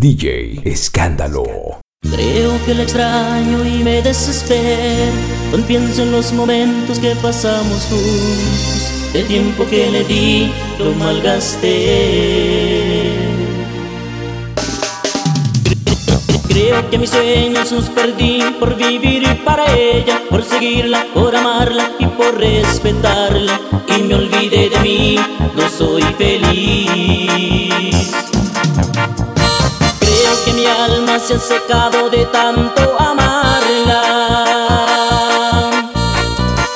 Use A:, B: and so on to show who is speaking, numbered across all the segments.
A: DJ Escándalo.
B: Creo que la extraño y me desespero cuando pienso en los momentos que pasamos juntos. El tiempo que le di lo malgasté. Creo que mis sueños los perdí por vivir para ella, por seguirla, por amarla y por respetarla. Y me olvidé de mí, no soy feliz. Mi alma se ha secado de tanto amarla.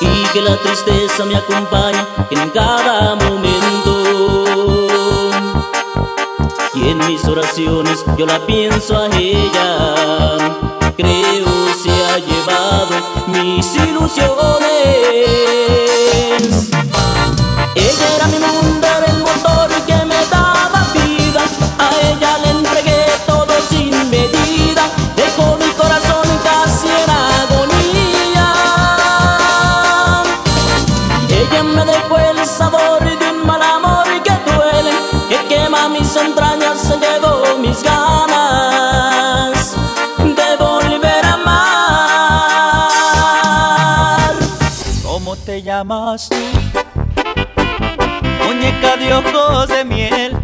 B: Y que la tristeza me acompaña en cada momento en mis oraciones yo la pienso a ella. Creo se ha llevado mis ilusiones. Ella era mi mundo, ganas de volver a amar.
C: ¿Cómo te llamas tú? Muñeca de ojos de miel,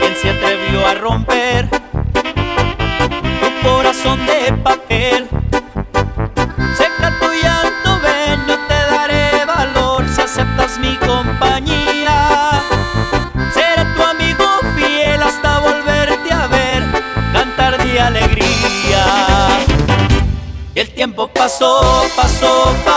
C: ¿quién se atrevió a romper tu corazón de papel? Pasó, pasó, pasó,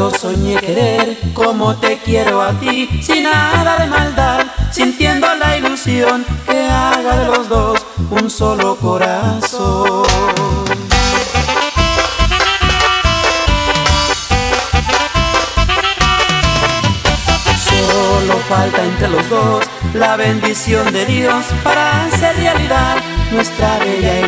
C: yo
D: soñé querer como te quiero a ti, sin nada de maldad, sintiendo la ilusión que haga de los dos un solo corazón. Solo falta entre los dos la bendición de Dios para hacer realidad nuestra bella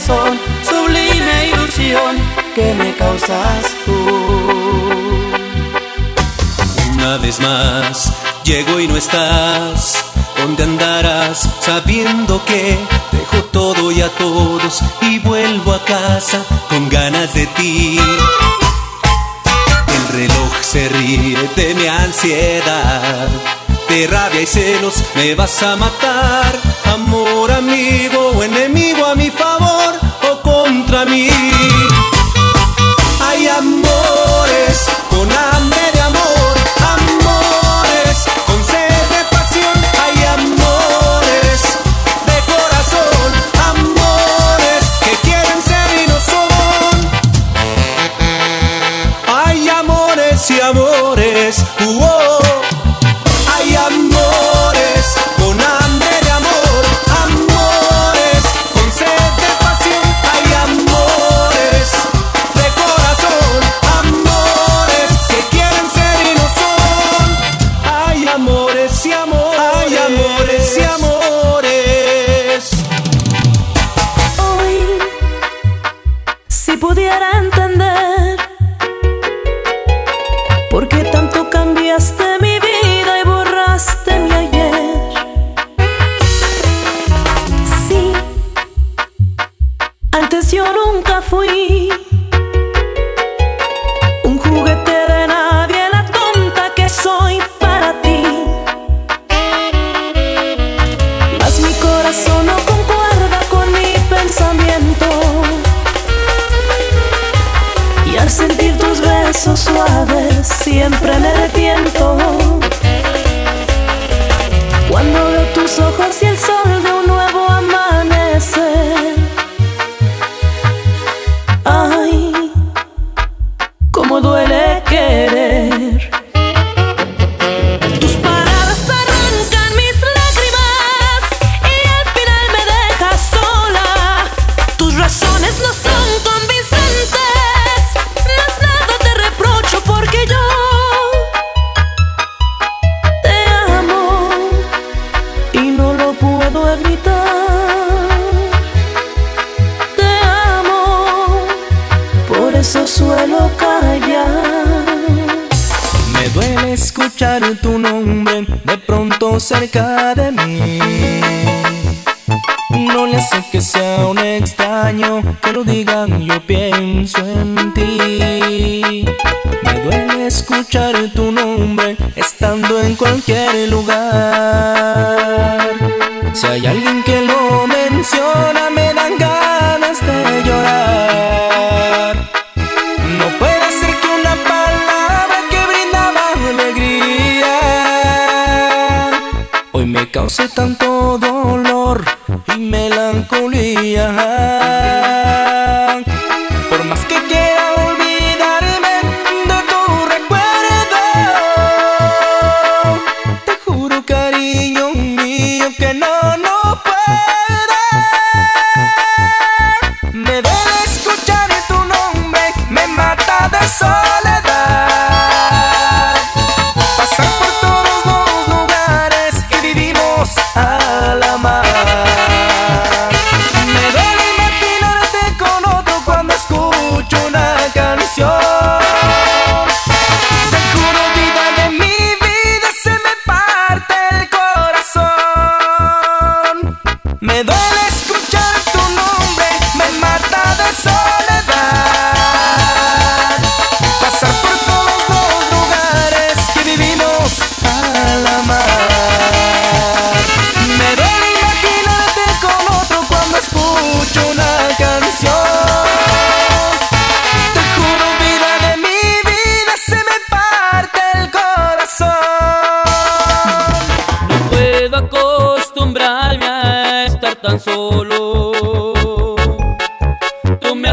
D: corazón, sublime ilusión que me causas tú.
E: Una vez más llego y no estás. ¿Dónde andarás sabiendo que dejo todo y a todos y vuelvo a casa con ganas de ti? El reloj se ríe de mi ansiedad, de rabia y celos me vas a matar. Amor, amigo o enemigo a mi favor o contra mí. Hay amores con hambre de amor, amores con sed de pasión, hay amores de corazón, amores que quieren ser y no son. Hay amores y amores,
F: siempre me
G: cerca de mí. No le hace que sea un extraño que lo digan, yo pienso en ti. Me duele escuchar tu nombre estando en cualquier lugar. Si hay alguien que lo tanto dolor y melancolía. Por más que quiera olvidarme de tu recuerdo, te juro, cariño mío, que no, no puedo.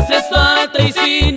C: sexta, três
H: e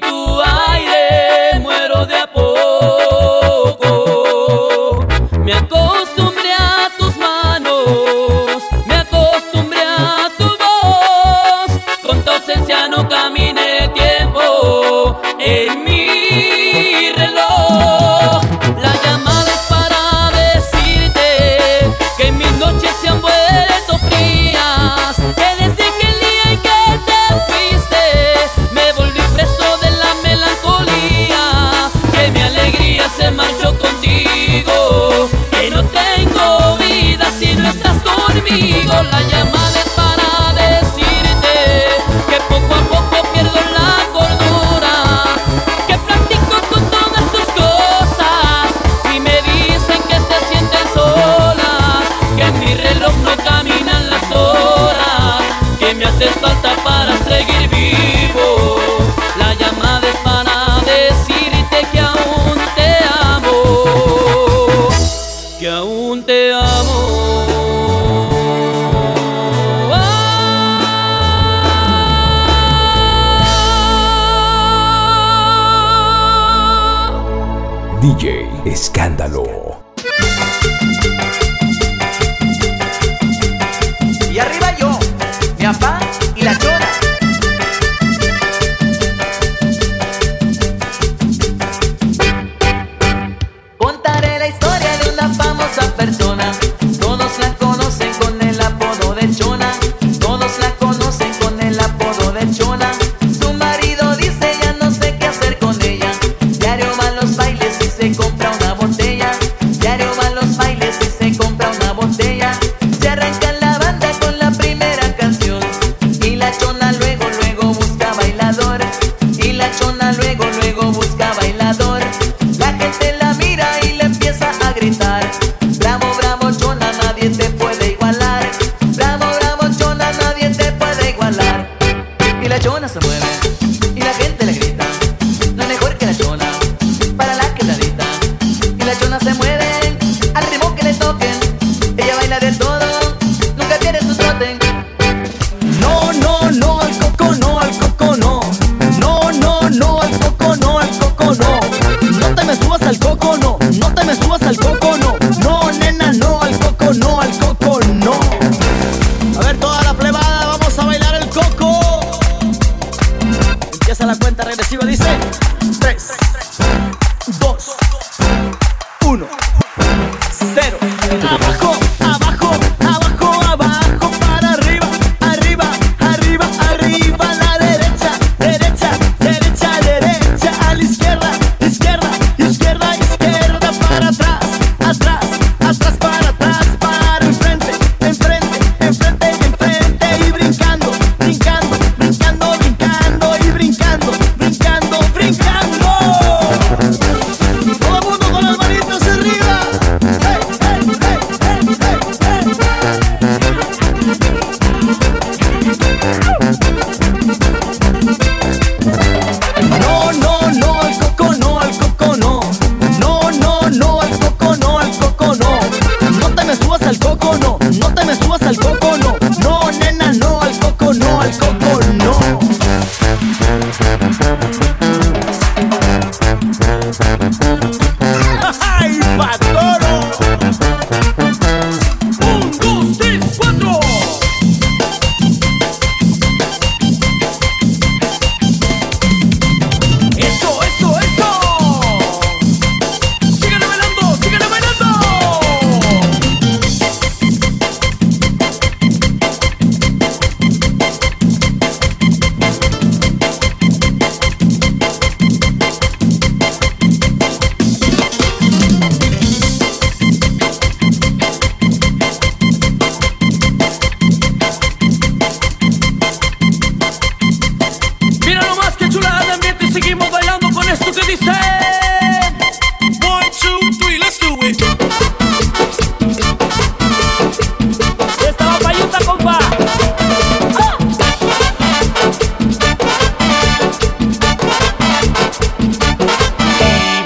H: escándalo.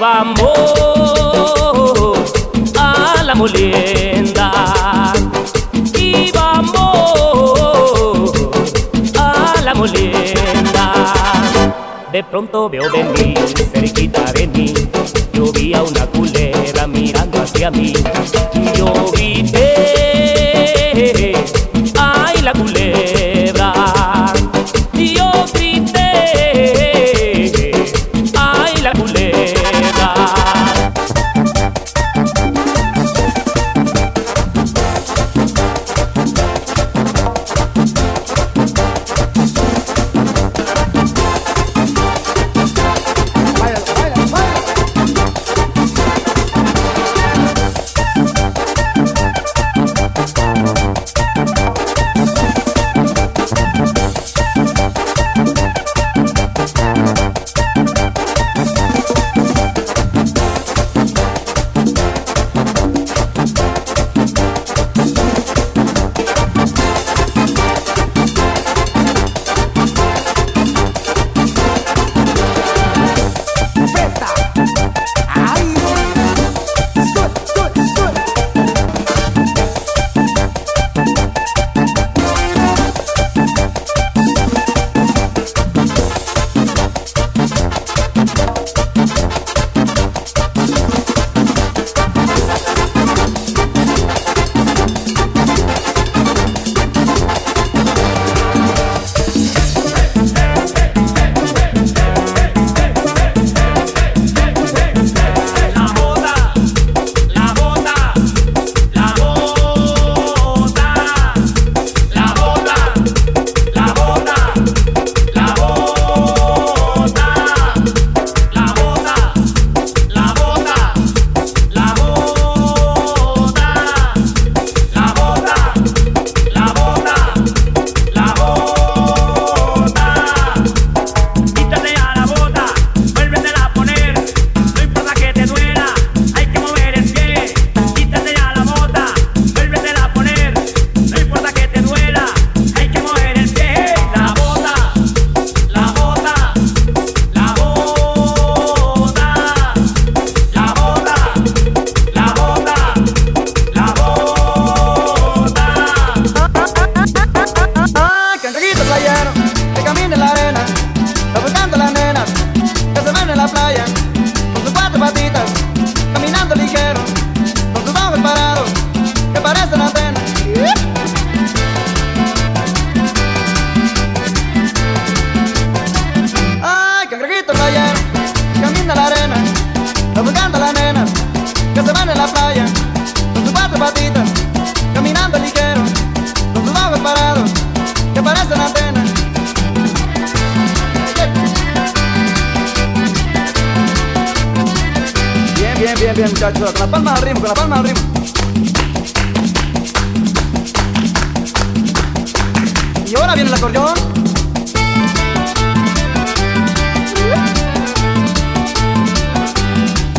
I: vamos a la molienda. Y vamos a la molienda. De pronto veo venir, cerquita de mí, yo vi a una culera mirando hacia mí. Y yo grité, ay la culera.
J: Bien, muchachos. Con la palma al ritmo, con la palma al ritmo. Y ahora viene el acordeón.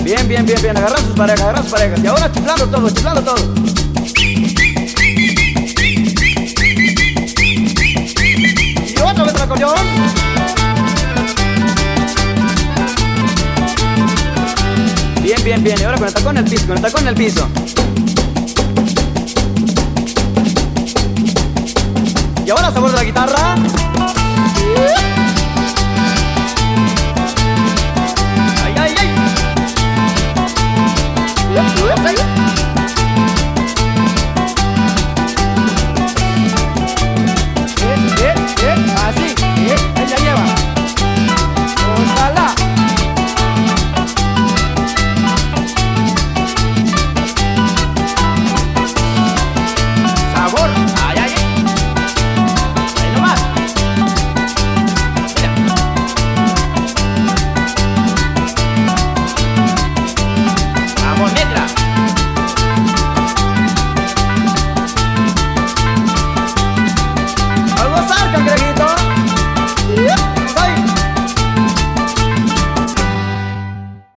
J: Bien, bien, bien, bien. Agarran sus parejas, agarran sus parejas. Y ahora chiflando todo, chiflando todo. Y otra vez el acordeón. Bien. Y ahora con el tacón el piso, con el tacón piso. Y ahora sabor de la guitarra. Ay, ay, ay.